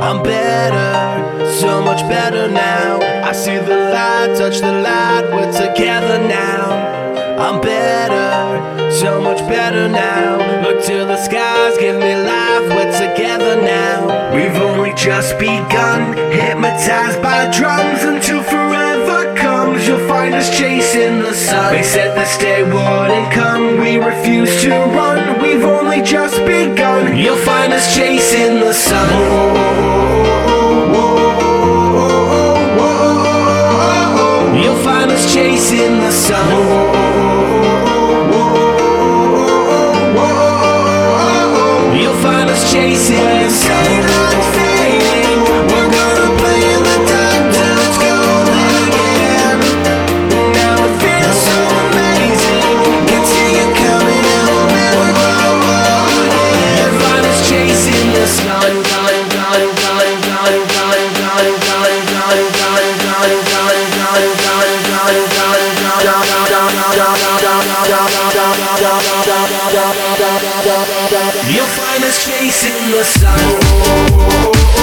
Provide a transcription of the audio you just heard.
I'm better, so much better now. I see the light, touch the light, we're together now. I'm better, so much better now. Look to the skies, give me life, we're together now. We've only just begun, hypnotized by drums until forever comes. You'll find us chasing the sun. They said this day wouldn't come, we refuse to run. Only just begun. You'll find us chasing the sun. You'll find us chasing the sun. You'll find us chasing the sun.